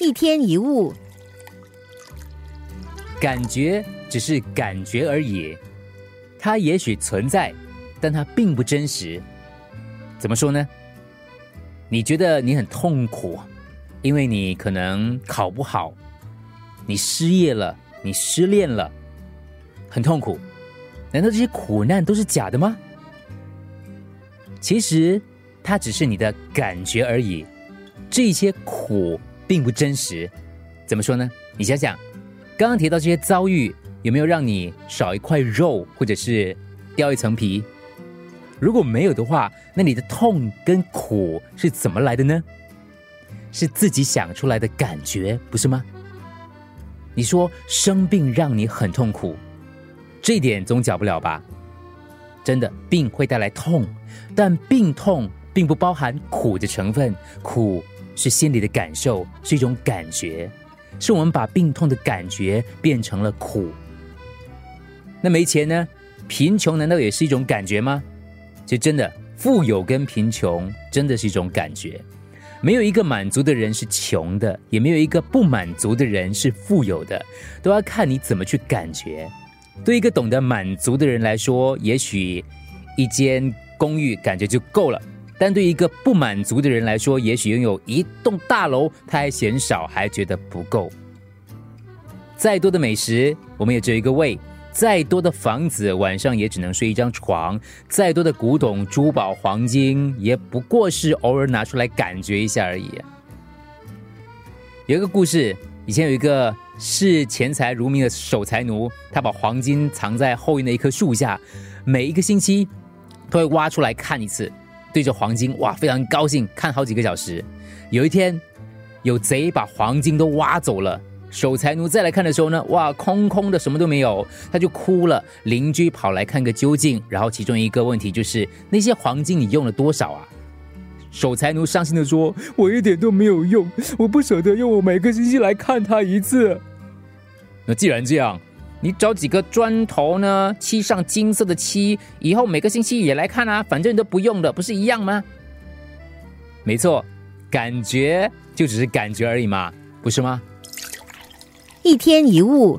一天一物，感觉只是感觉而已，它也许存在，但它并不真实。怎么说呢？你觉得你很痛苦，因为你可能考不好，你失业了，你失恋了，很痛苦。难道这些苦难都是假的吗？其实，它只是你的感觉而已。这些苦。并不真实，怎么说呢？你想想，刚刚提到这些遭遇，有没有让你少一块肉，或者是掉一层皮？如果没有的话，那你的痛跟苦是怎么来的呢？是自己想出来的感觉，不是吗？你说生病让你很痛苦，这一点总假不了吧？真的，病会带来痛，但病痛并不包含苦的成分，苦。是心里的感受，是一种感觉，是我们把病痛的感觉变成了苦。那没钱呢？贫穷难道也是一种感觉吗？其实真的，富有跟贫穷真的是一种感觉。没有一个满足的人是穷的，也没有一个不满足的人是富有的，都要看你怎么去感觉。对一个懂得满足的人来说，也许一间公寓感觉就够了。但对一个不满足的人来说，也许拥有一栋大楼，他还嫌少，还觉得不够。再多的美食，我们也只有一个胃；再多的房子，晚上也只能睡一张床；再多的古董、珠宝、黄金，也不过是偶尔拿出来感觉一下而已。有一个故事，以前有一个视钱财如命的守财奴，他把黄金藏在后院的一棵树下，每一个星期都会挖出来看一次。对着黄金，哇，非常高兴，看好几个小时。有一天，有贼把黄金都挖走了。守财奴再来看的时候呢，哇，空空的，什么都没有，他就哭了。邻居跑来看个究竟，然后其中一个问题就是那些黄金你用了多少啊？守财奴伤心的说：“我一点都没有用，我不舍得用我每个星期来看他一次。”那既然这样。你找几个砖头呢？漆上金色的漆，以后每个星期也来看啊，反正你都不用的，不是一样吗？没错，感觉就只是感觉而已嘛，不是吗？一天一物。